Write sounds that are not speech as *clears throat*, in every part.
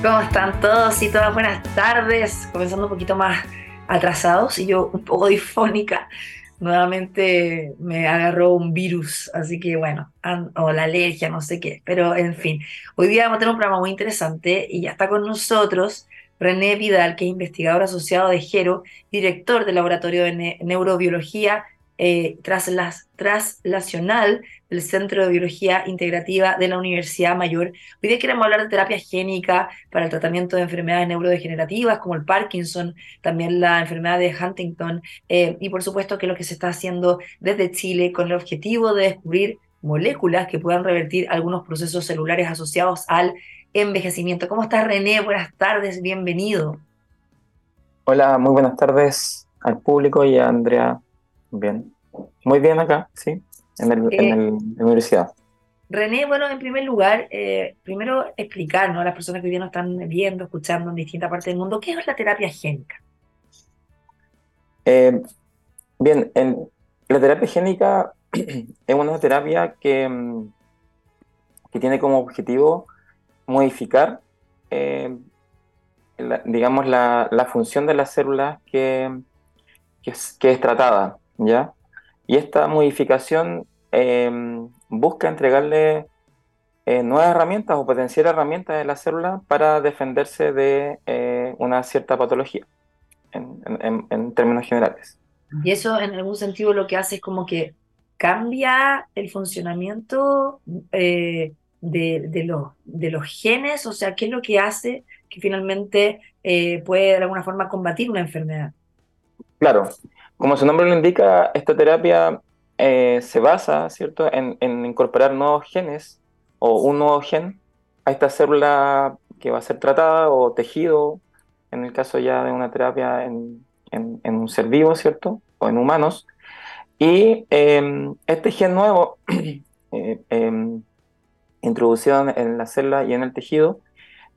¿Cómo están todos y todas? Buenas tardes. Comenzando un poquito más atrasados y yo un poco difónica. Nuevamente me agarró un virus, así que bueno, o la alergia, no sé qué. Pero en fin, hoy día vamos a tener un programa muy interesante y ya está con nosotros René Vidal, que es investigador asociado de GERO, director del Laboratorio de Neurobiología eh, traslacional del Centro de Biología Integrativa de la Universidad Mayor. Hoy día queremos hablar de terapia génica para el tratamiento de enfermedades neurodegenerativas como el Parkinson, también la enfermedad de Huntington eh, y por supuesto que lo que se está haciendo desde Chile con el objetivo de descubrir moléculas que puedan revertir algunos procesos celulares asociados al envejecimiento. ¿Cómo estás René? Buenas tardes, bienvenido. Hola, muy buenas tardes al público y a Andrea Bien. Muy bien acá, sí, en, el, en, eh, la universidad. René, bueno, en primer lugar, eh, primero explicar a las personas que hoy día nos están viendo, escuchando en distintas partes del mundo, ¿qué es la terapia génica? Eh, bien, en, la terapia génica *clears throat* es una terapia que, mm, que tiene como objetivo modificar, digamos, la, la, función de las células que, que, es, que es tratada. ¿ya? Y esta modificación em, busca entregarle eh, nuevas herramientas o potenciar herramientas a la célula para defenderse de eh, una cierta patología, en, términos generales. Y eso en algún sentido lo que hace es como que cambia el funcionamiento eh, de, los, de los genes, o sea, ¿qué es lo que hace que finalmente puede de alguna forma combatir una enfermedad? Claro, como su nombre lo indica, esta terapia eh, se basa, ¿cierto?, en, incorporar nuevos genes o un nuevo gen a esta célula que va a ser tratada o tejido, en el caso ya de una terapia en, un ser vivo, ¿cierto?, o en humanos. Y em, este gen nuevo, *clears throat* eh, em, introducido en la célula y en el tejido,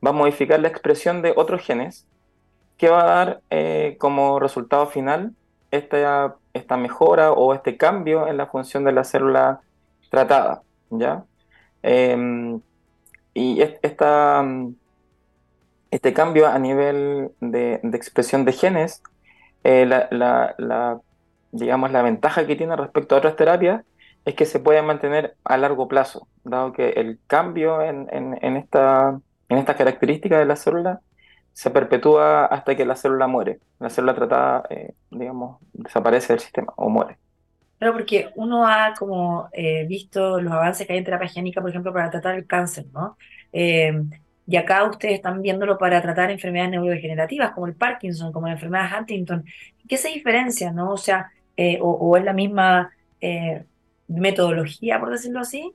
va a modificar la expresión de otros genes que va a dar eh, como resultado final esta, esta mejora o este cambio en la función de la célula tratada, ¿ya? Em, y esta, este cambio a nivel de, expresión de genes, eh, la, digamos, la ventaja que tiene respecto a otras terapias es que se puede mantener a largo plazo, dado que el cambio en, en, esta, en estas características de la célula se perpetúa hasta que la célula muere. La célula tratada, eh, digamos, desaparece del sistema o muere. Claro, porque uno ha como eh, visto los avances que hay en terapia génica, por ejemplo, para tratar el cáncer, ¿no? Eh, y acá ustedes están viéndolo para tratar enfermedades neurodegenerativas, como el Parkinson, como la enfermedad de Huntington. ¿Qué se diferencia, no? O sea, o, es la misma metodología, por decirlo así.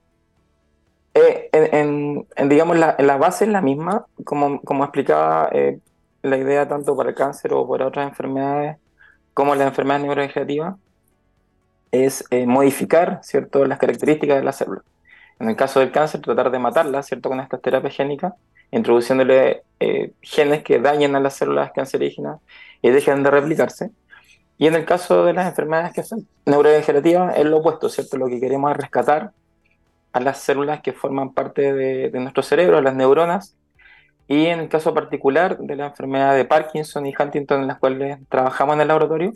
Eh, en, digamos, la, la, base es la misma, como, como explicaba eh, la idea tanto para el cáncer o para otras enfermedades, como la enfermedad neurodegenerativa, es eh, modificar ¿cierto? las características de la célula. En el caso del cáncer, tratar de matarla ¿cierto? con estas terapias génicas, introduciéndole genes que dañen a las células cancerígenas y dejen de replicarse. Y en el caso de las enfermedades que son neurodegenerativas, es lo opuesto, ¿cierto? Lo que queremos es rescatar a las células que forman parte de, nuestro cerebro, a las neuronas, y en el caso particular de la enfermedad de Parkinson y Huntington en las cuales trabajamos en el laboratorio,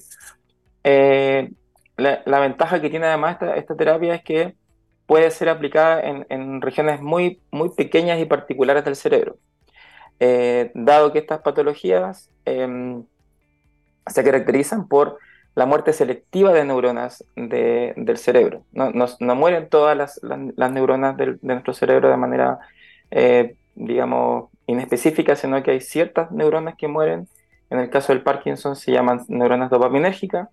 eh, la, ventaja que tiene además esta, terapia es que puede ser aplicada en, regiones muy, muy pequeñas y particulares del cerebro. Eh, dado que estas patologías em, se caracterizan por la muerte selectiva de neuronas del cerebro. No, no, mueren todas las, neuronas de nuestro cerebro de manera, eh, digamos, inespecífica, sino que hay ciertas neuronas que mueren. En el caso del Parkinson se llaman neuronas dopaminérgicas.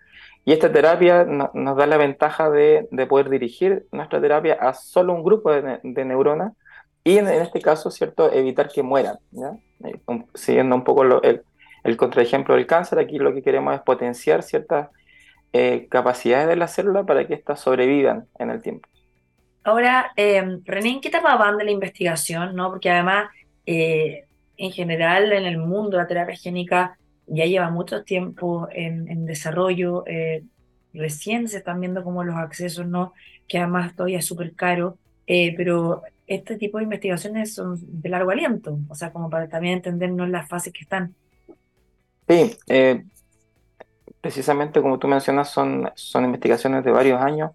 Y esta terapia nos da la ventaja de, de, poder dirigir nuestra terapia a solo un grupo de, de neuronas y en, este caso, ¿cierto?, evitar que mueran. ¿ya? Eh, siguiendo un poco lo, el, el contraejemplo del cáncer, aquí lo que queremos es potenciar ciertas eh, capacidades de la célula para que éstas sobrevivan en el tiempo. Ahora, eh, René, ¿en qué etapa van de la investigación? ¿no? Porque además, eh, en general, en el mundo la terapia génica ya lleva mucho tiempo en, desarrollo. Eh, recién se están viendo como los accesos, ¿no? que además todavía es súper caro. pero este tipo de investigaciones son de largo aliento, o sea, como para también entendernos las fases que están. Sí, eh, precisamente como tú mencionas, son, son investigaciones de varios años.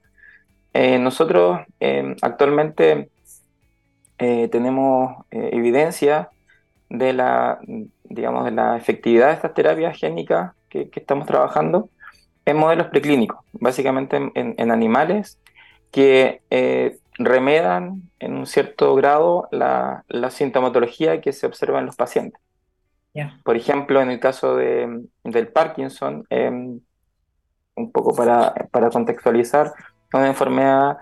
Eh, nosotros eh, actualmente tenemos evidencia de la, digamos, de la efectividad de estas terapias génicas que, estamos trabajando en modelos preclínicos, básicamente en, animales que remedan en un cierto grado la, la sintomatología que se observa en los pacientes. Por ejemplo, en el caso de, del Parkinson, em, un poco para, para contextualizar, una enfermedad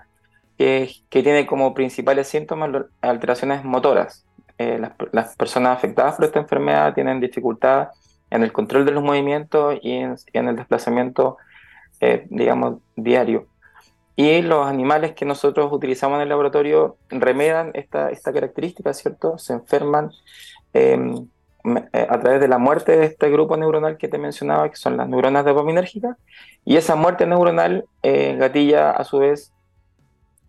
que, que, tiene como principales síntomas alteraciones motoras. Eh, las, las, personas afectadas por esta enfermedad tienen dificultad en el control de los movimientos y en, el desplazamiento, eh, digamos, diario. Y los animales que nosotros utilizamos en el laboratorio remedan esta, esta característica, ¿cierto? Se enferman em, a través de la muerte de este grupo neuronal que te mencionaba, que son las neuronas dopaminérgicas, y esa muerte neuronal eh, gatilla a su vez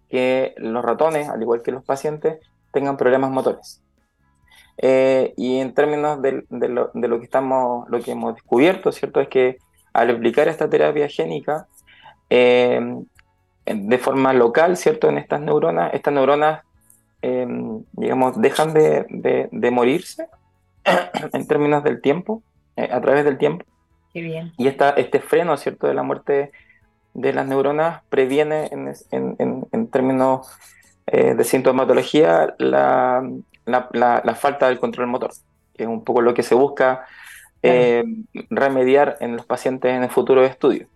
que los ratones, al igual que los pacientes, tengan problemas motores. Eh, y en términos de, lo, que estamos, lo que hemos descubierto, ¿cierto? Es que al aplicar esta terapia génica de forma local, ¿cierto? En estas neuronas, estas neuronas, digamos, dejan de, de, de morirse *coughs* en términos del tiempo, eh, a través del tiempo. Qué bien. Y esta, este freno, ¿cierto?, de la muerte de las neuronas previene en, en, en, términos eh, de sintomatología la, la, la, falta del control motor, que es un poco lo que se busca eh, remediar en los pacientes en el futuro de estudio.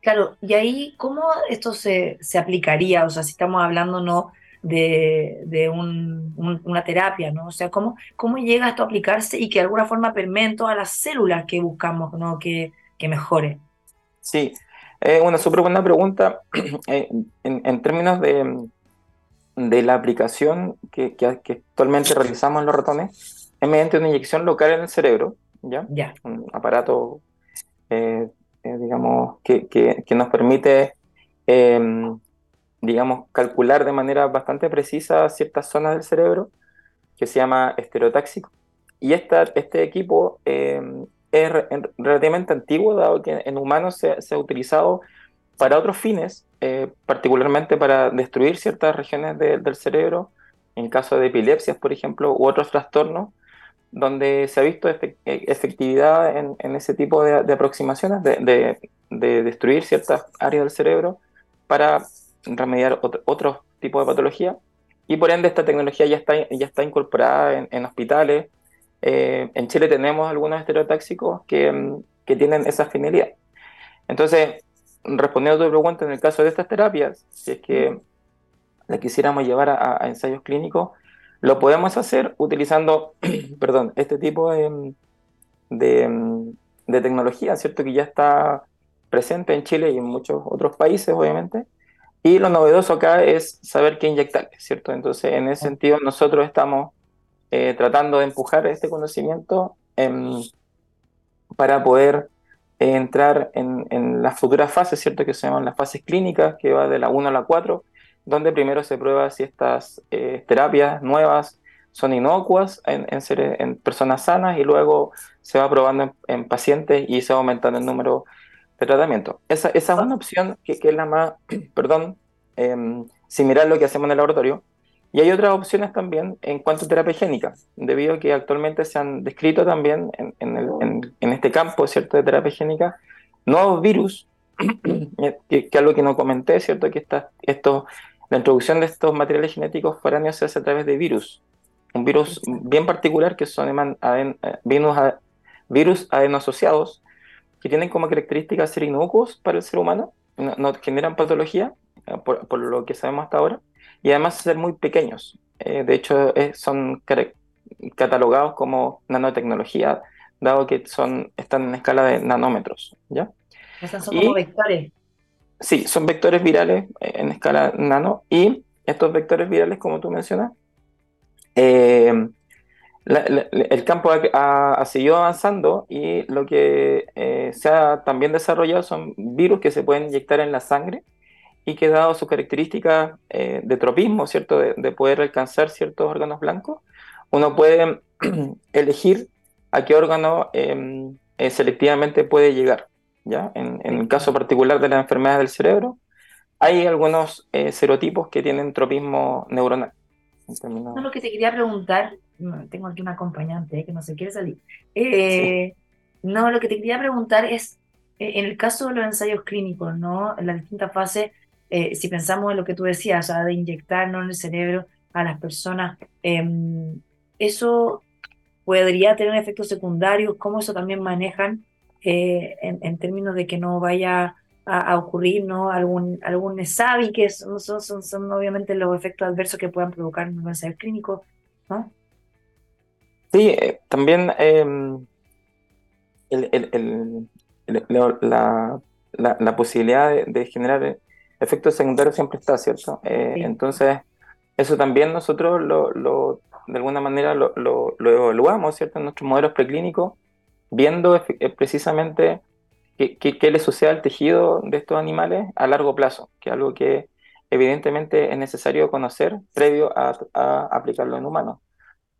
Claro, y ahí, ¿cómo esto se, se aplicaría? O sea, si estamos hablando no de, una terapia, ¿no? O sea, ¿cómo, ¿cómo llega esto a aplicarse y que de alguna forma permee todas las células que buscamos, ¿no? Que, que mejore. Sí, es una súper buena pregunta. *clears throat* Eh, en, términos de, de, la aplicación que, que, actualmente realizamos en los ratones, es mediante una inyección local en el cerebro, ¿ya? ya. Un aparato, eh, eh, digamos, que, que, nos permite em, digamos, calcular de manera bastante precisa ciertas zonas del cerebro, que se llama estereotáxico. Y esta, este equipo eh, es relativamente antiguo, dado que en humanos se, ha utilizado para otros fines, eh, particularmente para destruir ciertas regiones del cerebro, en caso de epilepsias, por ejemplo, u otros trastornos, donde se ha visto e, efectividad en, en ese tipo de, de aproximaciones, de, de, destruir ciertas áreas del cerebro para remediar otro, otro tipo de patología. Y por ende esta tecnología ya está, ya está incorporada en, hospitales. Eh, en Chile tenemos algunos estereotáxicos que, que tienen esa finalidad. Entonces, respondiendo a tu pregunta, en el caso de estas terapias, si es que la quisiéramos llevar a, ensayos clínicos, lo podemos hacer utilizando, *clears throat* perdón, este tipo de, de, de, tecnología, ¿cierto? Que ya está presente en Chile y en muchos otros países, obviamente, y lo novedoso acá es saber qué inyectar, ¿cierto? Entonces, en ese sentido, nosotros estamos eh, tratando de empujar este conocimiento para poder eh, entrar en, en, las futuras fases, ¿cierto? Que se llaman las fases clínicas, que va de la 1 a la 4, donde primero se prueba si estas eh, terapias nuevas son inocuas en, en, personas sanas y luego se va probando en, en pacientes y se va aumentando el número de tratamiento. Esa, esa es una opción que, que es la más, *clears throat* perdón, eh, similar a lo que hacemos en el laboratorio. Y hay otras opciones también en cuanto a terapia génica, debido a que actualmente se han descrito también en, en, el, en, este campo ¿cierto? de terapia génica nuevos virus, *clears throat* que, que algo que no comenté, ¿cierto? que esta, esto, la introducción de estos materiales genéticos foráneos se hace a través de virus. Un virus bien particular que son aden, eh, virus, virus adenosociados, que tienen como característica ser inocuos para el ser humano, no, generan patología, eh, por, lo que sabemos hasta ahora, y además ser muy pequeños. Eh, de hecho, son catalogados como nanotecnología, dado que son, están en escala de nanómetros. ¿ya? son como vectores. Sí, son vectores virales eh, en escala nano, y estos vectores virales, como tú mencionas, eh, el campo ha, seguido avanzando y lo que eh, se ha también desarrollado son virus que se pueden inyectar en la sangre y que dado su característica eh, de tropismo, ¿cierto? De, poder alcanzar ciertos órganos blancos, uno puede *clears throat* elegir a qué órgano em, eh, selectivamente puede llegar. ¿ya? En, el caso particular de las enfermedades del cerebro, hay algunos eh, serotipos que tienen tropismo neuronal. No, lo que te quería preguntar, tengo aquí un acompañante que no se quiere salir. No, lo que te quería preguntar es, en el caso de los ensayos clínicos, ¿no? En las distintas fases, eh, si pensamos en lo que tú decías, de inyectarnos en el cerebro a las personas, em, eso podría tener efectos secundarios, cómo eso también manejan eh, en, términos de que no vaya a, ocurrir ¿no? algún, algún SAVI, que son, son, son, obviamente los efectos adversos que puedan provocar un ensayo clínico, ¿no? Sí, eh, también em, el, la, la, posibilidad de generar efectos secundarios siempre está, ¿cierto? Eh, entonces, eso también nosotros lo, lo de alguna manera lo, lo, evaluamos, ¿cierto? En nuestros modelos preclínicos, viendo eh, precisamente qué, qué, le sucede al tejido de estos animales a largo plazo, que es algo que evidentemente es necesario conocer previo a, a aplicarlo en humanos.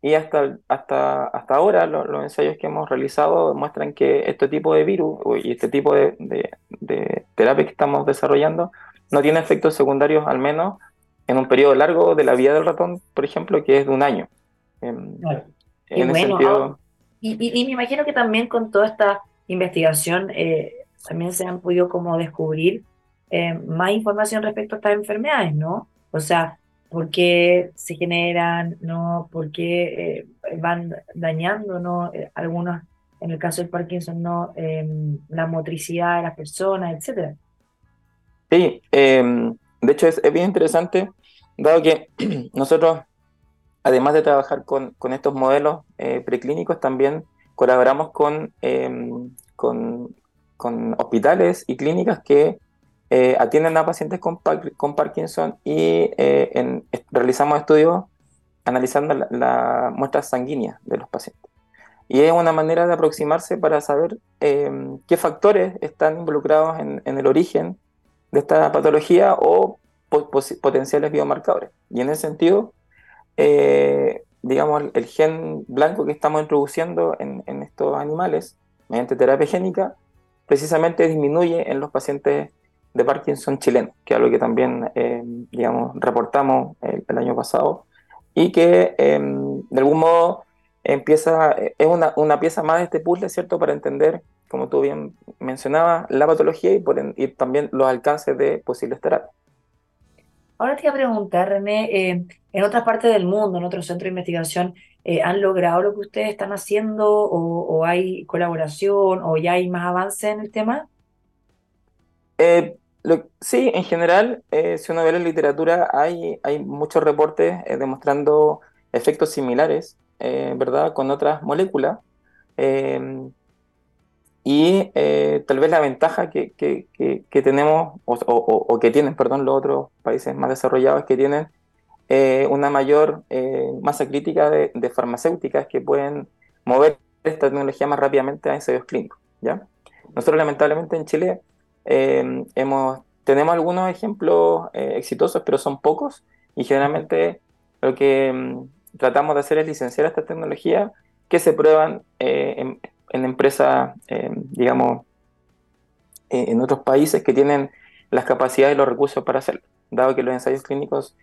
Y hasta, hasta, hasta ahora los ensayos que hemos realizado muestran que este tipo de virus y este tipo de, de, de terapia que estamos desarrollando no tiene efectos secundarios, al menos en un periodo largo de la vida del ratón, por ejemplo, que es de un año. En, ah, y, me imagino que también con toda esta investigación eh, también se han podido como descubrir eh, más información respecto a estas enfermedades, ¿no? O sea, por qué se generan, ¿no? ¿Por qué eh, van dañando, ¿no? algunos, en el caso del Parkinson, ¿no? Em, la motricidad de las personas, etcétera. Sí, em, de hecho es, bien interesante, dado que *clears throat* nosotros, además de trabajar con, estos modelos eh, preclínicos, también colaboramos con, em, con, hospitales y clínicas que eh, atienden a pacientes con, con Parkinson y eh, realizamos estudios analizando las muestras sanguíneas de los pacientes. Y es una manera de aproximarse para saber em, qué factores están involucrados en, en el origen de esta patología o potenciales biomarcadores. Y en ese sentido, eh, digamos, el, gen blanco que estamos introduciendo en, estos animales mediante terapia génica, precisamente disminuye en los pacientes de Parkinson chilenos, que es algo que también, eh, digamos, reportamos el, año pasado, y que em, de algún modo empieza, es una, una pieza más de este puzzle, ¿cierto?, para entender como tú bien mencionabas, la patología y, por también los alcances de posibles terapias. Ahora te voy a preguntar, René, eh, en otras partes del mundo, en otros centros de investigación, eh, ¿han logrado lo que ustedes están haciendo o, hay colaboración o ya hay más avance en el tema? Eh, sí, en general, si uno ve la literatura, hay, muchos reportes demostrando efectos similares, ¿verdad?, con otras moléculas. Y eh, tal vez la ventaja que, tenemos, o, que tienen, perdón, los otros países más desarrollados, es que tienen eh, una mayor eh, masa crítica de, farmacéuticas que pueden mover esta tecnología más rápidamente a ensayos clínicos. ¿ya? Nosotros lamentablemente en Chile hemos, tenemos algunos ejemplos exitosos, pero son pocos, y generalmente lo que mm, tratamos de hacer es licenciar esta tecnología que se prueban en en empresas, eh, digamos, eh, en otros países que tienen las capacidades y los recursos para hacerlo, dado que los ensayos clínicos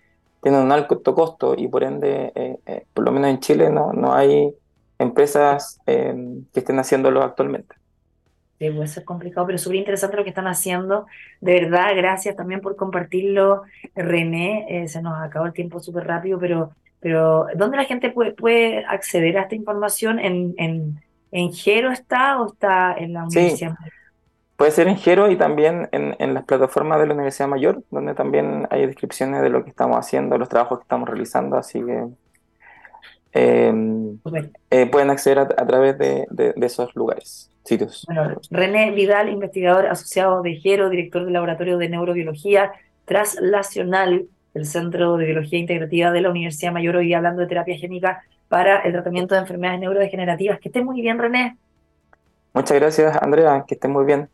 tienen un alto costo y por ende, eh, por lo menos en Chile, no, no hay empresas que estén haciéndolo actualmente. Sí, puede ser complicado, pero súper interesante lo que están haciendo. De verdad, gracias también por compartirlo, René. se nos acabó el tiempo súper rápido, pero, pero ¿dónde la gente puede, puede acceder a esta información? ¿En, en, ¿En Gero está o está en la Universidad Mayor? Puede ser en Gero y también en, las plataformas de la Universidad Mayor, donde también hay descripciones de lo que estamos haciendo, los trabajos que estamos realizando, así que em, eh, pueden acceder a, través de, esos lugares, sitios. René Vidal, investigador asociado de Gero, director del Laboratorio de Neurobiología Translacional del Centro de Biología Integrativa de la Universidad Mayor, hoy hablando de terapia génica para el tratamiento de enfermedades neurodegenerativas. Que esté muy bien, René. Muchas gracias, Andrea. Que esté muy bien.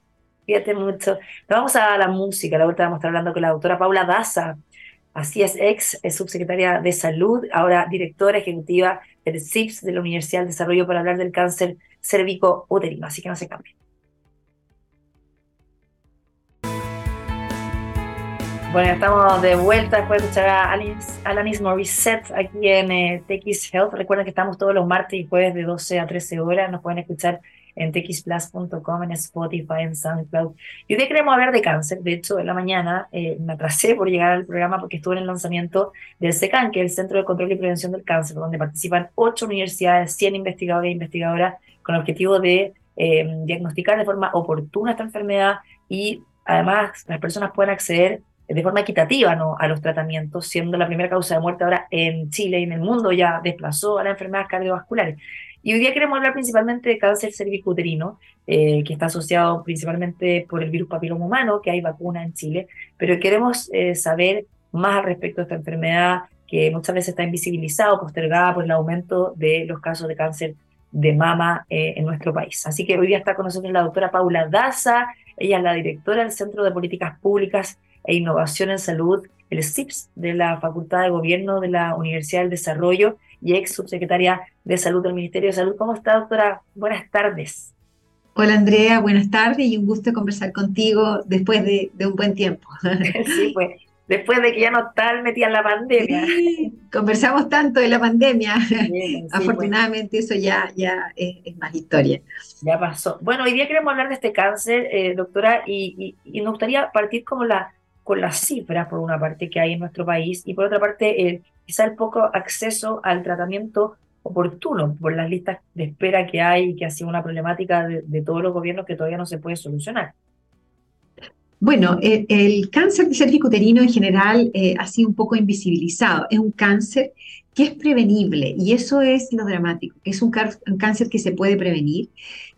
Fíjate mucho. Nos vamos a la música. La vuelta vamos a estar hablando con la doctora Paula Daza. Así es, ex subsecretaria de Salud, ahora directora ejecutiva del CIPS de la Universidad del Desarrollo para hablar del cáncer cérvico uterino. Así que no se cambien. Bueno, estamos de vuelta después de escuchar a Alanis, Morissette aquí en eh, TX Health. Recuerden que estamos todos los martes y jueves de 12 a 13 horas. Nos pueden escuchar en txplus.com, en Spotify, en SoundCloud. Y hoy queremos hablar de cáncer. De hecho, en la mañana eh, me atrasé por llegar al programa porque estuve en el lanzamiento del SECAN, que es el Centro de Control y Prevención del Cáncer, donde participan ocho universidades, 100 investigadores e investigadoras con el objetivo de eh, diagnosticar de forma oportuna esta enfermedad y además las personas pueden acceder de forma equitativa ¿no? a los tratamientos, siendo la primera causa de muerte ahora en Chile y en el mundo ya desplazó a las enfermedades cardiovasculares. Y hoy día queremos hablar principalmente de cáncer cervicuterino, eh, que está asociado principalmente por el virus papiloma humano, que hay vacuna en Chile, pero queremos eh, saber más al respecto de esta enfermedad que muchas veces está invisibilizada o postergada por el aumento de los casos de cáncer de mama eh, en nuestro país. Así que hoy día está con nosotros la doctora Paula Daza, ella es la directora del Centro de Políticas Públicas e Innovación en Salud, el CIPS de la Facultad de Gobierno de la Universidad del Desarrollo y ex subsecretaria de Salud del Ministerio de Salud. ¿Cómo está, doctora? Buenas tardes. Hola Andrea, buenas tardes y un gusto conversar contigo después de, un buen tiempo. *laughs* sí, pues después de que ya no tal metida en la pandemia. conversamos tanto de la pandemia. *laughs* Pues. Afortunadamente eso ya, ya es, más historia. Ya pasó. Bueno, hoy día queremos hablar de este cáncer, eh, doctora, y, y, nos gustaría partir como la, con las cifras, por una parte, que hay en nuestro país, y por otra parte, el, quizá el poco acceso al tratamiento oportuno por las listas de espera que hay y que ha sido una problemática de, todos los gobiernos que todavía no se puede solucionar. Bueno, el, cáncer de cervicuterino en general eh, ha sido un poco invisibilizado. Es un cáncer que es prevenible y eso es lo dramático, es un cáncer que se puede prevenir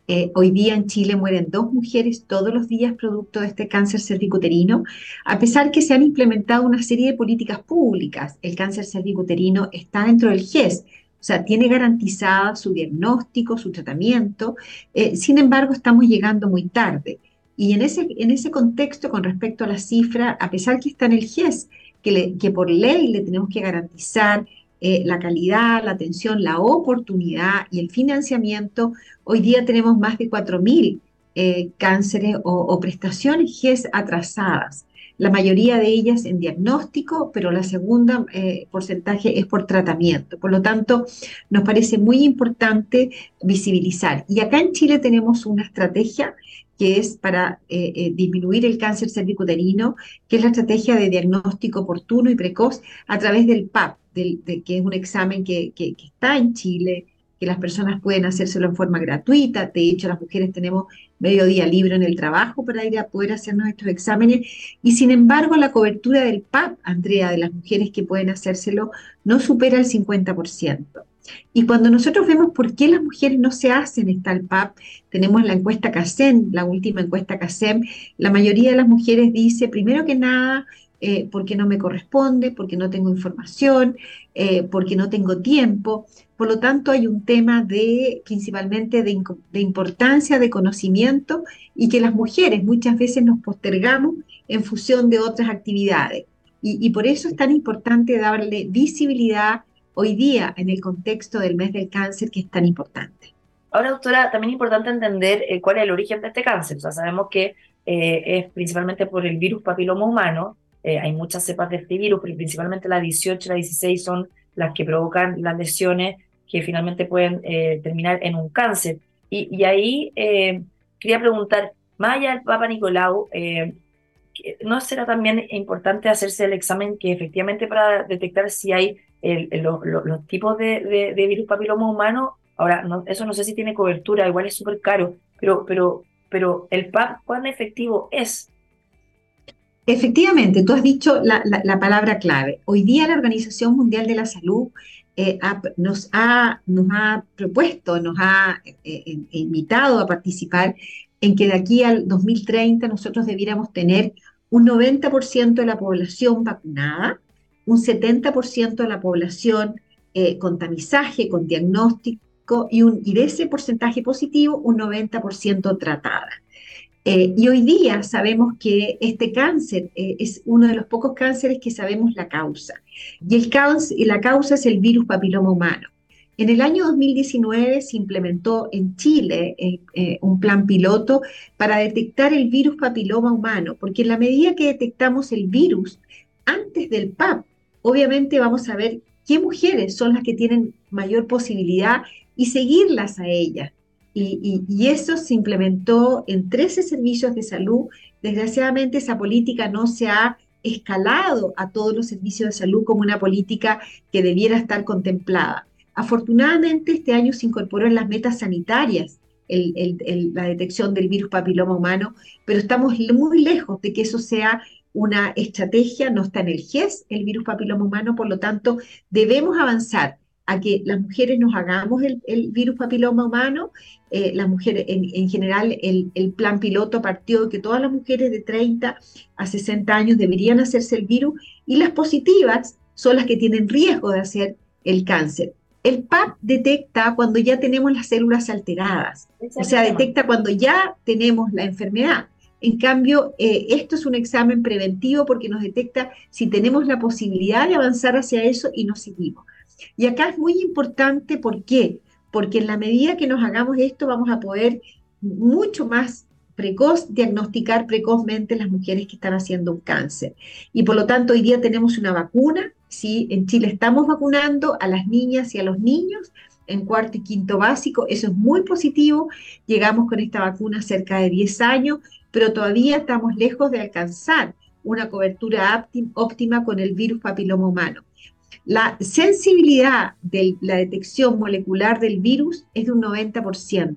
eh, hoy día en Chile mueren dos mujeres todos los días producto de este cáncer cervicuterino, a pesar que se han implementado una serie de políticas públicas. El cáncer cervicuterino está dentro del GES, o sea, tiene garantizada su diagnóstico, su tratamiento. Eh, sin embargo, estamos llegando muy tarde. Y en ese, en ese contexto, con respecto a la cifra, a pesar que está en el GES, que, que por ley le tenemos que garantizar eh, la calidad, la atención, la oportunidad y el financiamiento, hoy día tenemos más de 4.000 eh, cánceres o, prestaciones GES atrasadas. La mayoría de ellas en diagnóstico, pero la segunda eh, porcentaje es por tratamiento. Por lo tanto, nos parece muy importante visibilizar. Y acá en Chile tenemos una estrategia que es para disminuir el cáncer cervicuterino, que es la estrategia de diagnóstico oportuno y precoz a través del PAP, de, que es un examen que, está en Chile, que las personas pueden hacérselo en forma gratuita. De hecho, las mujeres tenemos medio día libre en el trabajo para ir a poder hacernos estos exámenes. Y sin embargo, la cobertura del PAP, Andrea, de las mujeres que pueden hacérselo, no supera el 50%. Y cuando nosotros vemos por qué las mujeres no se hacen esta PAP, tenemos la encuesta CASEM, la última encuesta CASEM, la mayoría de las mujeres dice, primero que nada, eh, porque no me corresponde, porque no tengo información, eh, porque no tengo tiempo. Por lo tanto, hay un tema de principalmente de, importancia, de conocimiento y que las mujeres muchas veces nos postergamos en función de otras actividades. Y, por eso es tan importante darle visibilidad hoy día en el contexto del mes del cáncer que es tan importante. Ahora, doctora, también es importante entender eh, cuál es el origen de este cáncer. O sea, sabemos que es principalmente por el virus papiloma humano, eh, hay muchas cepas de este virus, pero principalmente la 18 y la 16 son las que provocan las lesiones que finalmente pueden eh, terminar en un cáncer. Y, ahí eh, quería preguntar, más allá del Papa Nicolau, ¿no será también importante hacerse el examen que efectivamente para detectar si hay los tipos de, virus papiloma humano? Ahora, eso no sé si tiene cobertura, igual es súper caro, pero, pero, pero el PAP, ¿cuán efectivo es? Efectivamente, tú has dicho la, palabra clave. Hoy día la Organización Mundial de la Salud eh, nos, ha, nos, ha, propuesto, nos ha eh, eh, invitado a participar en que de aquí al 2030 nosotros debiéramos tener un 90% de la población vacunada, un 70% de la población con tamizaje, con diagnóstico y, un, y de ese porcentaje positivo, un 90% tratada. Eh, y hoy día sabemos que este cáncer eh, es uno de los pocos cánceres que sabemos la causa. Y el cáncer, la causa es el virus papiloma humano. En el año 2019 se implementó en Chile eh, un plan piloto para detectar el virus papiloma humano, porque en la medida que detectamos el virus antes del PAP, obviamente vamos a ver qué mujeres son las que tienen mayor posibilidad y seguirlas a ellas. Y, eso se implementó en 13 servicios de salud. Desgraciadamente esa política no se ha escalado a todos los servicios de salud como una política que debiera estar contemplada. Afortunadamente este año se incorporó en las metas sanitarias la detección del virus papiloma humano, pero estamos muy lejos de que eso sea una estrategia, no está en el GES el virus papiloma humano, por lo tanto debemos avanzar a que las mujeres nos hagamos el, virus papiloma humano. Eh, las mujeres, en, general, el, plan piloto partió de que todas las mujeres de 30 a 60 años deberían hacerse el virus y las positivas son las que tienen riesgo de hacer el cáncer. El PAP detecta cuando ya tenemos las células alteradas, o sea, detecta cuando ya tenemos la enfermedad. En cambio, eh, esto es un examen preventivo porque nos detecta si tenemos la posibilidad de avanzar hacia eso y nos seguimos. Y acá es muy importante, ¿por qué? Porque en la medida que nos hagamos esto vamos a poder mucho más precoz diagnosticar precozmente las mujeres que están haciendo un cáncer. Y por lo tanto hoy día tenemos una vacuna, ¿sí? En Chile estamos vacunando a las niñas y a los niños en cuarto y quinto básico, eso es muy positivo, llegamos con esta vacuna cerca de 10 años, pero todavía estamos lejos de alcanzar una cobertura óptima con el virus papiloma humano. La sensibilidad de la detección molecular del virus es de un 90%.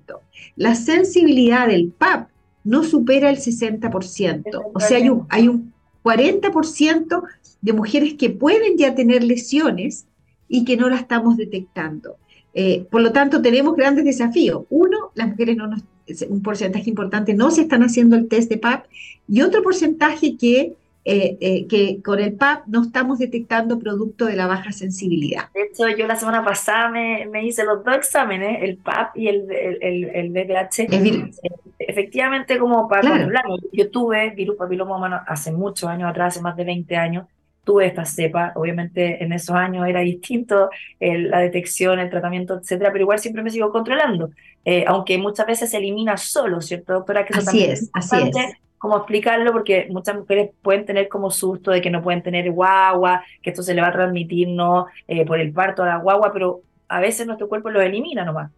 La sensibilidad del PAP no supera el 60%. O sea, hay un, hay un 40% de mujeres que pueden ya tener lesiones y que no la estamos detectando. Eh, por lo tanto, tenemos grandes desafíos. Uno, las mujeres no nos, un porcentaje importante no se están haciendo el test de PAP y otro porcentaje que eh, eh, que con el PAP no estamos detectando producto de la baja sensibilidad. De hecho, yo la semana pasada me, me hice los dos exámenes, el PAP y el, el, el, BPH. Eh, efectivamente, como para claro. yo tuve virus papiloma humano hace muchos años atrás, hace más de 20 años, tuve esta cepa, obviamente en esos años era distinto la detección, el tratamiento, etcétera, pero igual siempre me sigo controlando, aunque muchas veces se elimina solo, ¿cierto, doctora? Que así es, así es cómo explicarlo, porque muchas mujeres pueden tener como susto de que no pueden tener guagua, que esto se le va a transmitir no eh, por el parto a la guagua, pero a veces nuestro cuerpo lo elimina nomás.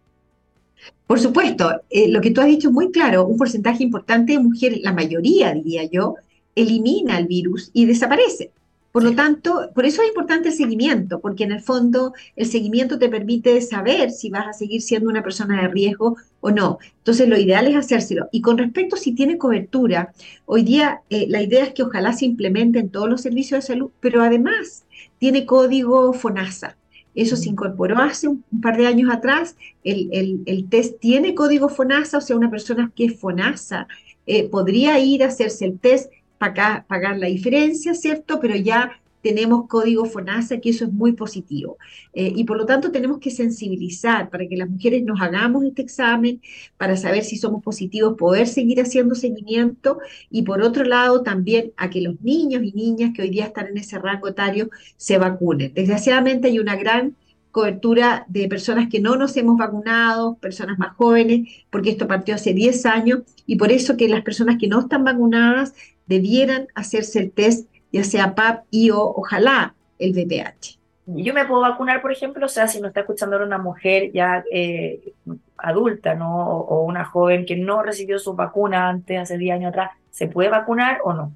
Por supuesto, eh, lo que tú has dicho es muy claro, un porcentaje importante de mujeres, la mayoría diría yo, elimina el virus y desaparece. Por lo tanto, por eso es importante el seguimiento, porque en el fondo el seguimiento te permite saber si vas a seguir siendo una persona de riesgo o no. Entonces, lo ideal es hacérselo. Y con respecto a si tiene cobertura, hoy día eh, la idea es que ojalá se implemente en todos los servicios de salud, pero además tiene código FONASA. Eso se incorporó hace un, par de años atrás. El, el, test tiene código FONASA, o sea, una persona que es FONASA eh, podría ir a hacerse el test pagar, pagar la diferencia, ¿cierto? Pero ya tenemos código FONASA, que eso es muy positivo. Eh, y por lo tanto tenemos que sensibilizar para que las mujeres nos hagamos este examen, para saber si somos positivos, poder seguir haciendo seguimiento y por otro lado también a que los niños y niñas que hoy día están en ese rango etario se vacunen. Desgraciadamente hay una gran cobertura de personas que no nos hemos vacunado, personas más jóvenes, porque esto partió hace 10 años y por eso que las personas que no están vacunadas debieran hacerse el test, ya sea PAP y o ojalá el VPH. Yo me puedo vacunar, por ejemplo, o sea, si nos está escuchando una mujer ya eh, adulta, ¿no? O, una joven que no recibió su vacuna antes, hace 10 años atrás, ¿se puede vacunar o no?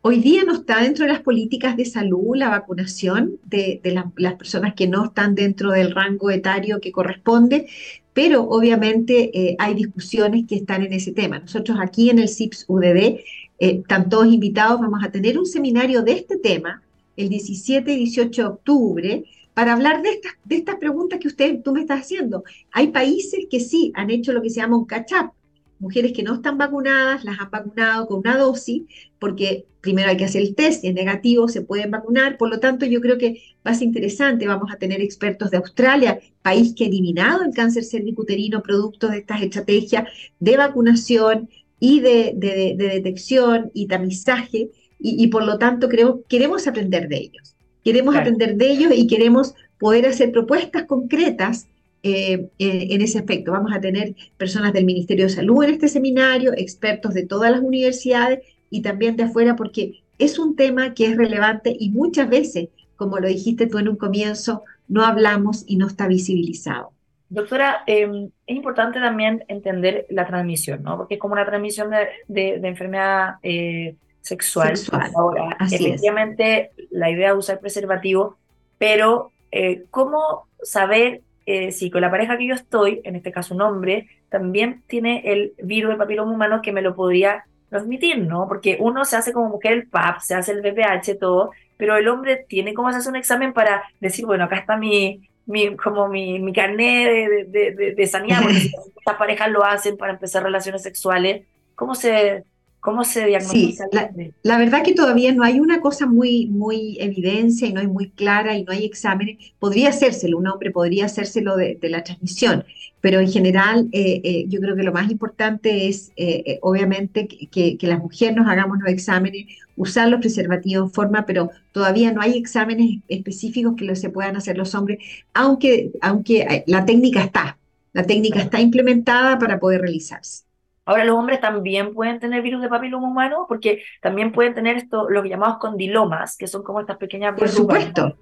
Hoy día no está dentro de las políticas de salud la vacunación de, las personas que no están dentro del rango etario que corresponde, pero obviamente eh, hay discusiones que están en ese tema. Nosotros aquí en el CIPS UDD eh, todos invitados, vamos a tener un seminario de este tema el 17 y 18 de octubre para hablar de estas, de estas preguntas que usted, tú me estás haciendo. Hay países que sí han hecho lo que se llama un catch-up. Mujeres que no están vacunadas, las han vacunado con una dosis, porque primero hay que hacer el test, si es negativo se pueden vacunar. Por lo tanto, yo creo que va a ser interesante. Vamos a tener expertos de Australia, país que ha eliminado el cáncer cervicuterino producto de estas estrategias de vacunación, y de, detección y tamizaje, y, por lo tanto creo, queremos aprender de ellos. Queremos aprender de ellos y queremos poder hacer propuestas concretas eh, en ese aspecto. Vamos a tener personas del Ministerio de Salud en este seminario, expertos de todas las universidades y también de afuera, porque es un tema que es relevante y muchas veces, como lo dijiste tú en un comienzo, no hablamos y no está visibilizado. Doctora, em, es importante también entender la transmisión, ¿no? Porque es como una transmisión de, enfermedad eh, sexual. Ahora, efectivamente, la idea es usar preservativo, pero eh, ¿cómo saber eh, si con la pareja que yo estoy, en este caso un hombre, también tiene el virus del papiloma humano que me lo podría transmitir, ¿no? Porque uno se hace como mujer el PAP, se hace el VPH, todo, pero el hombre tiene como hacerse un examen para decir, bueno, acá está mi, mi, como mi, mi carnet de, de, de, sanidad, porque *laughs* estas parejas lo hacen para empezar relaciones sexuales, ¿cómo se, cómo se diagnostica? Sí, la, verdad que todavía no hay una cosa muy, muy evidencia y no hay muy clara y no hay exámenes. Podría hacérselo, un hombre podría hacérselo de, la transmisión, pero en general eh, eh, yo creo que lo más importante es, eh, obviamente, que, que, las mujeres nos hagamos los exámenes usar los preservativos en forma, pero todavía no hay exámenes específicos que se puedan hacer los hombres, aunque, aunque la técnica está, la técnica está implementada para poder realizarse. Ahora, los hombres también pueden tener virus de papiloma humano porque también pueden tener esto, los llamados condilomas, que son como estas pequeñas Por supuesto.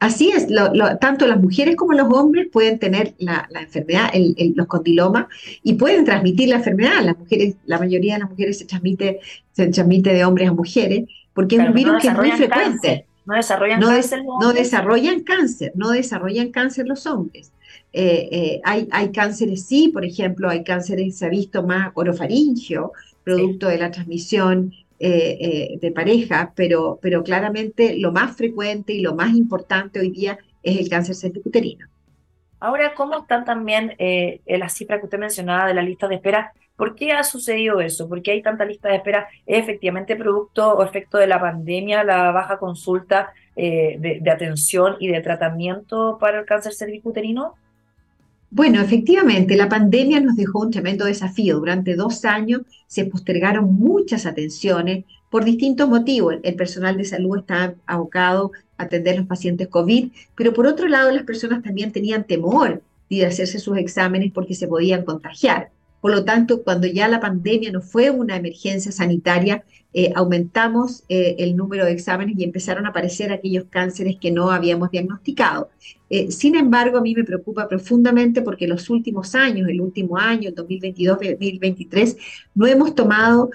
Así es, tanto las mujeres como los hombres pueden tener la, enfermedad, los condilomas, y pueden transmitir la enfermedad. Las mujeres, la mayoría de las mujeres se transmite, se transmite de hombres a mujeres, porque es un virus que es muy frecuente. No desarrollan cáncer. no desarrollan cáncer, no desarrollan cáncer los hombres. Eh, eh, hay, hay cánceres, sí, por ejemplo, hay cánceres, se ha visto más orofaringio, producto de la transmisión eh, de pareja, pero, pero claramente lo más frecuente y lo más importante hoy día es el cáncer cervicuterino. Ahora, ¿cómo están también eh, las cifras que usted mencionaba de la lista de espera? ¿Por qué ha sucedido eso? ¿Por qué hay tanta lista de espera? ¿Es efectivamente producto o efecto de la pandemia, la baja consulta de, de, atención y de tratamiento para el cáncer cervicuterino? Bueno, efectivamente, la pandemia nos dejó un tremendo desafío. Durante dos años se postergaron muchas atenciones por distintos motivos. El personal de salud está abocado a atender a los pacientes COVID, pero por otro lado las personas también tenían temor de hacerse sus exámenes porque se podían contagiar. Por lo tanto, cuando ya la pandemia no fue una emergencia sanitaria, eh, aumentamos eh, el número de exámenes y empezaron a aparecer aquellos cánceres que no habíamos diagnosticado. Eh, sin embargo, a mí me preocupa profundamente porque los últimos años, el último año, 2022-2023, no hemos tomado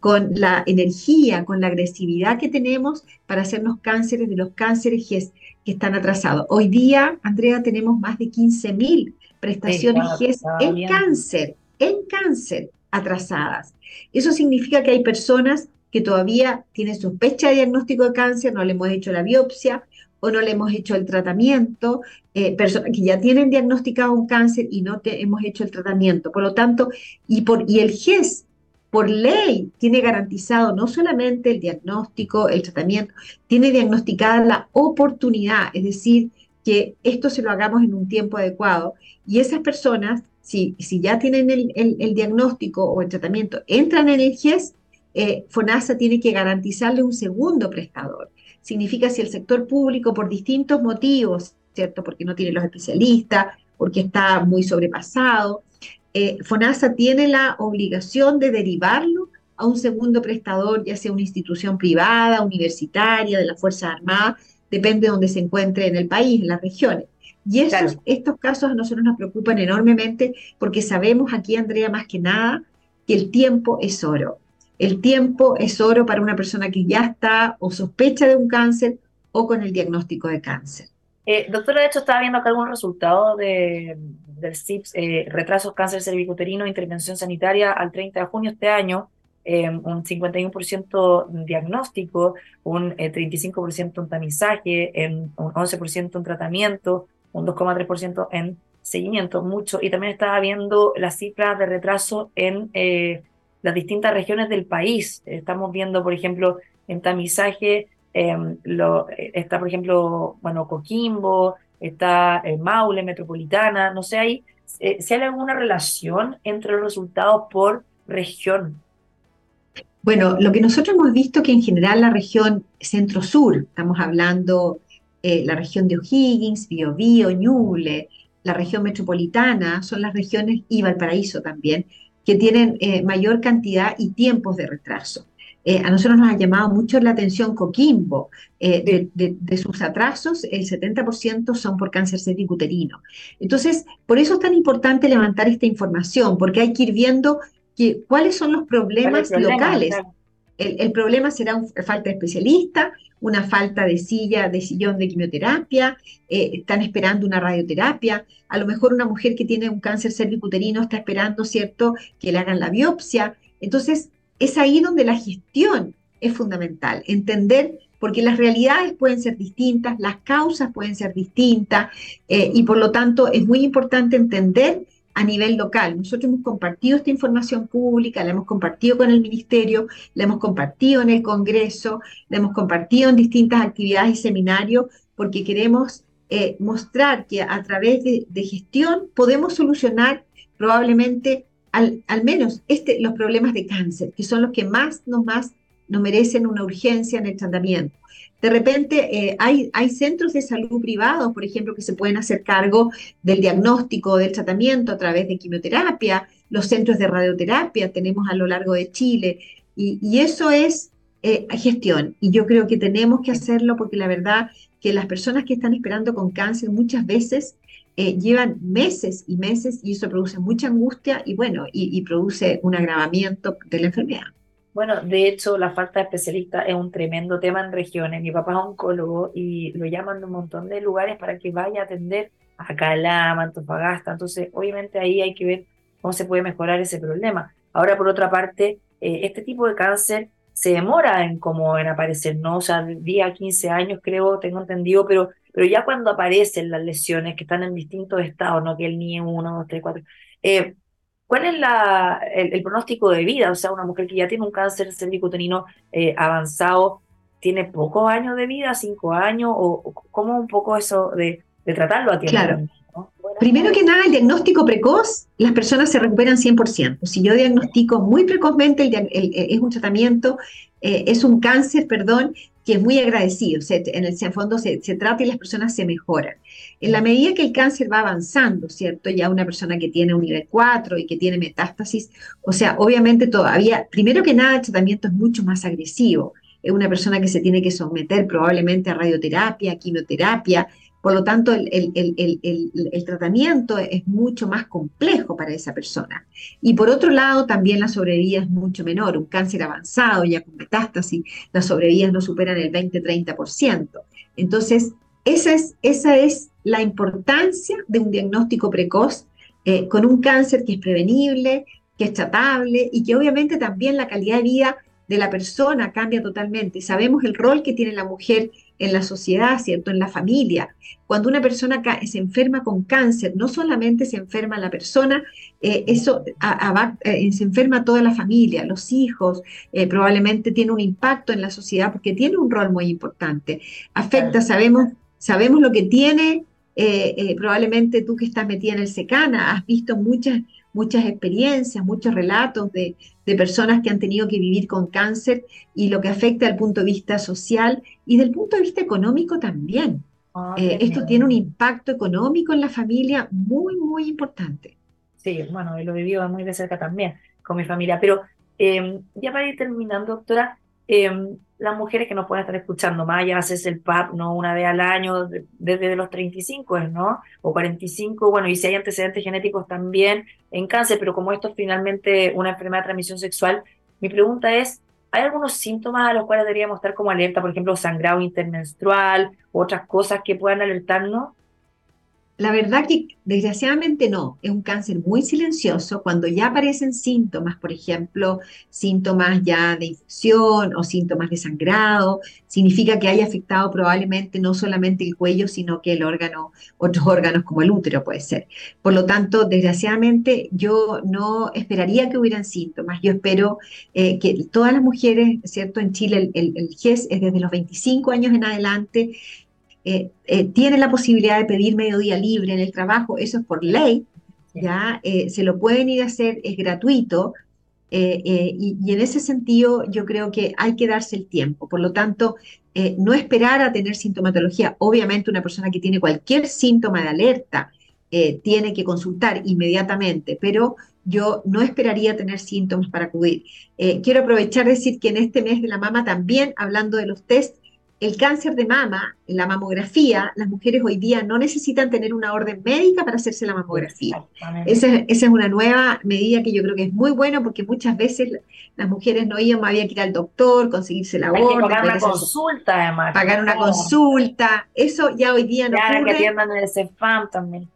con la energía, con la agresividad que tenemos para hacernos cánceres de los cánceres que, están atrasados. Hoy día, Andrea, tenemos más de 15.000 prestaciones GES en cáncer, en cáncer atrasadas. Eso significa que hay personas que todavía tiene sospecha de diagnóstico de cáncer, no le hemos hecho la biopsia o no le hemos hecho el tratamiento, eh, personas que ya tienen diagnosticado un cáncer y no te, hemos hecho el tratamiento. Por lo tanto, y, por, y el GES, por ley, tiene garantizado no solamente el diagnóstico, el tratamiento, tiene diagnosticada la oportunidad, es decir, que esto se lo hagamos en un tiempo adecuado. Y esas personas, si, si ya tienen el, diagnóstico o el tratamiento, entran en el GES, eh, FONASA tiene que garantizarle un segundo prestador. Significa si el sector público, por distintos motivos, ¿cierto? Porque no tiene los especialistas, porque está muy sobrepasado, eh, FONASA tiene la obligación de derivarlo a un segundo prestador, ya sea una institución privada, universitaria, de la Fuerza Armada, depende de donde se encuentre en el país, en las regiones. Y estos casos a nosotros nos preocupan enormemente porque sabemos aquí, Andrea, más que nada, que el tiempo es oro. El tiempo es oro para una persona que ya está o sospecha de un cáncer o con el diagnóstico de cáncer. Eh, doctora, de hecho estaba viendo acá algún resultado de, del CIPS, eh, retrasos cáncer cervicuterino, intervención sanitaria al 30 de junio este año, eh, un 51% diagnóstico, un 35% en tamizaje, en, un 11% en tratamiento, un 2,3% en seguimiento, mucho. Y también estaba viendo las cifras de retraso en las distintas regiones del país. Estamos viendo, por ejemplo, en tamizaje, em, lo, está, por ejemplo, bueno, Coquimbo, está eh, Maule, Metropolitana, no sé, hay, eh, si hay alguna relación entre los resultados por región Bueno, lo que nosotros hemos visto que en general la región centro-sur, estamos hablando eh, la región de O'Higgins, Biobío, Ñuble, la región metropolitana, son las regiones y Valparaíso también, que tienen eh, mayor cantidad y tiempos de retraso. Eh, a nosotros nos ha llamado mucho la atención Coquimbo. de, de, sus atrasos, el 70% son por cáncer cervicuterino. Entonces, por eso es tan importante levantar esta información, porque hay que ir viendo cuáles son los problemas locales. El, problema será una falta de especialista, una falta de silla, de sillón de quimioterapia, eh, están esperando una radioterapia, a lo mejor una mujer que tiene un cáncer cervicuterino está esperando, ¿cierto?, que le hagan la biopsia. Entonces, es ahí donde la gestión es fundamental, entender, porque las realidades pueden ser distintas, las causas pueden ser distintas, eh, y por lo tanto es muy importante entender a nivel local. Nosotros hemos compartido esta información pública, la hemos compartido con el Ministerio, la hemos compartido en el Congreso, la hemos compartido en distintas actividades y seminarios, porque queremos eh, mostrar que a través de, gestión podemos solucionar probablemente al, al, menos este, los problemas de cáncer, que son los que más nos, más nos merecen una urgencia en el tratamiento. De repente eh, hay, hay centros de salud privados, por ejemplo, que se pueden hacer cargo del diagnóstico, del tratamiento a través de quimioterapia, los centros de radioterapia tenemos a lo largo de Chile, y, eso es eh, gestión. Y yo creo que tenemos que hacerlo porque la verdad que las personas que están esperando con cáncer muchas veces eh, llevan meses y meses y eso produce mucha angustia y bueno, y produce un agravamiento de la enfermedad. Bueno, de hecho, la falta de especialistas es un tremendo tema en regiones. Mi papá es oncólogo y lo llaman de un montón de lugares para que vaya a atender a Calama, Antofagasta. Entonces, obviamente ahí hay que ver cómo se puede mejorar ese problema. Ahora, por otra parte, eh, este tipo de cáncer se demora en como en aparecer, ¿no? O sea, día 15 años creo, tengo entendido, pero, pero ya cuando aparecen las lesiones que están en distintos estados, ¿no? Que el NIE 1, 2, 3, 4, eh, ¿Cuál es la, el, pronóstico de vida? O sea, una mujer que ya tiene un cáncer cervicuterino eh, avanzado, ¿tiene pocos años de vida, cinco años? ¿O, cómo un poco eso de, tratarlo a tiempo? Claro. Primero que nada, el diagnóstico precoz, las personas se recuperan 100%. Si yo diagnostico muy precozmente, el, es un tratamiento, eh, es un cáncer, perdón, que es muy agradecido. en el fondo se, trata y las personas se mejoran. En la medida que el cáncer va avanzando, ¿cierto? Ya una persona que tiene un nivel 4 y que tiene metástasis, o sea, obviamente todavía, primero que nada, el tratamiento es mucho más agresivo. Es una persona que se tiene que someter probablemente a radioterapia, quimioterapia, por lo tanto, el, tratamiento es mucho más complejo para esa persona. Y por otro lado, también la sobrevida es mucho menor. Un cáncer avanzado, ya con metástasis, las sobrevidas no superan el 20-30%. Entonces, esa es, la importancia de un diagnóstico precoz eh, con un cáncer que es prevenible, que es tratable y que obviamente también la calidad de vida de la persona cambia totalmente. Sabemos el rol que tiene la mujer en la sociedad, ¿cierto? En la familia. Cuando una persona se enferma con cáncer, no solamente se enferma la persona, eh, eso eh, se enferma toda la familia, los hijos, eh, probablemente tiene un impacto en la sociedad porque tiene un rol muy importante. Afecta, sabemos, sabemos lo que tiene, probablemente tú que estás metida en el SECANA, has visto muchas muchas experiencias, muchos relatos de, personas que han tenido que vivir con cáncer y lo que afecta al punto de vista social y del punto de vista económico también. Ah, eh, esto tiene un impacto económico en la familia muy, muy importante. Sí, bueno, lo he vivido muy de cerca también con mi familia. Pero eh, ya para ir terminando, doctora, eh, las mujeres que nos pueden estar escuchando, más allá haces el PAP, ¿no? Una vez al año, desde los 35, ¿no? O 45, bueno, y si hay antecedentes genéticos también en cáncer, pero como esto es finalmente una enfermedad de transmisión sexual, mi pregunta es, ¿hay algunos síntomas a los cuales deberíamos estar como alerta, por ejemplo, sangrado intermenstrual, otras cosas que puedan alertarnos? La verdad que desgraciadamente no, es un cáncer muy silencioso. Cuando ya aparecen síntomas, por ejemplo, síntomas ya de infección o síntomas de sangrado, significa que haya afectado probablemente no solamente el cuello, sino que el órgano, otros órganos como el útero puede ser. Por lo tanto, desgraciadamente yo no esperaría que hubieran síntomas. Yo espero eh, que todas las mujeres, ¿cierto? En Chile el, el GES es desde los 25 años en adelante eh, eh, tienen la posibilidad de pedir medio día libre en el trabajo, eso es por ley, ya eh, se lo pueden ir a hacer, es gratuito, Eh, eh, y, en ese sentido yo creo que hay que darse el tiempo. Por lo tanto, eh, no esperar a tener sintomatología. Obviamente una persona que tiene cualquier síntoma de alerta tiene que consultar inmediatamente, pero yo no esperaría tener síntomas para acudir. quiero aprovechar de decir que en este mes de la mama también, hablando de los test, el cáncer de mama, la mamografía, las mujeres hoy día no necesitan tener una orden médica para hacerse la mamografía. Esa, es una nueva medida que yo creo que es muy bueno porque muchas veces las mujeres no iban, había que ir al doctor, conseguirse la orden. pagar una consulta, además. Pagar una consulta. Eso ya hoy día no ocurre. que atiendan el CEFAM también.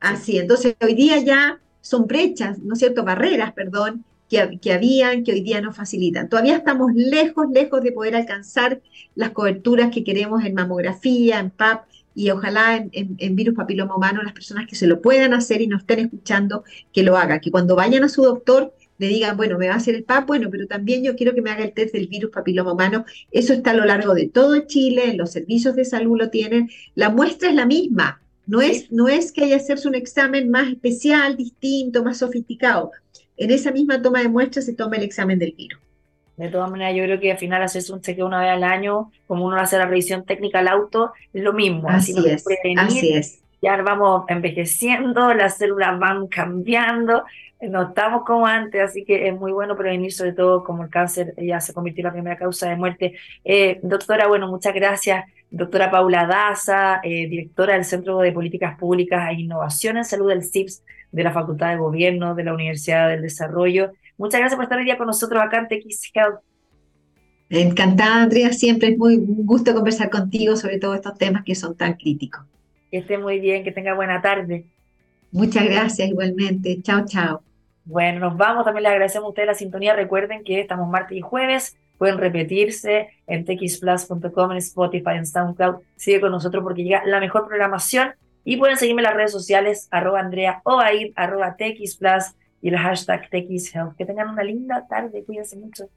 Así, entonces hoy día ya son brechas, ¿no es cierto? Barreras, perdón, que, habían, que hoy día nos facilitan. Todavía estamos lejos, lejos de poder alcanzar las coberturas que queremos en mamografía, en PAP y ojalá en, virus papiloma humano las personas que se lo puedan hacer y nos estén escuchando, que lo hagan, que cuando vayan a su doctor le digan, bueno, me va a hacer el PAP, bueno, pero también yo quiero que me haga el test del virus papiloma humano. Eso está a lo largo de todo Chile, en los servicios de salud lo tienen. La muestra es la misma. No es, no es que haya que hacerse un examen más especial, distinto, más sofisticado en esa misma toma de muestras se toma el examen del virus. De todas maneras, yo creo que al final hacerse un chequeo una vez al año, como uno hace la revisión técnica al auto, es lo mismo. Así, es, así es. Ya vamos envejeciendo, las células van cambiando, no estamos como antes, así que es muy bueno prevenir, sobre todo como el cáncer ya se convirtió en la primera causa de muerte. Eh, doctora, bueno, muchas gracias. Doctora Paula Daza, eh, directora del Centro de Políticas Públicas e Innovación en Salud del CIPS de la Facultad de Gobierno de la Universidad del Desarrollo. Muchas gracias por estar hoy día con nosotros acá en TX Health. Encantada, Andrea. Siempre es muy un gusto conversar contigo sobre todos estos temas que son tan críticos. Que esté muy bien, que tenga buena tarde. Muchas gracias, igualmente. Chao, chao. Bueno, nos vamos. También le agradecemos a ustedes la sintonía. Recuerden que estamos martes y jueves. Pueden repetirse en txplus.com, en Spotify, en SoundCloud. Sigue con nosotros porque llega la mejor programación y pueden seguirme en las redes sociales, arroba Andrea arroba TXPlus y el hashtag TXHealth. Que tengan una linda tarde, cuídense mucho.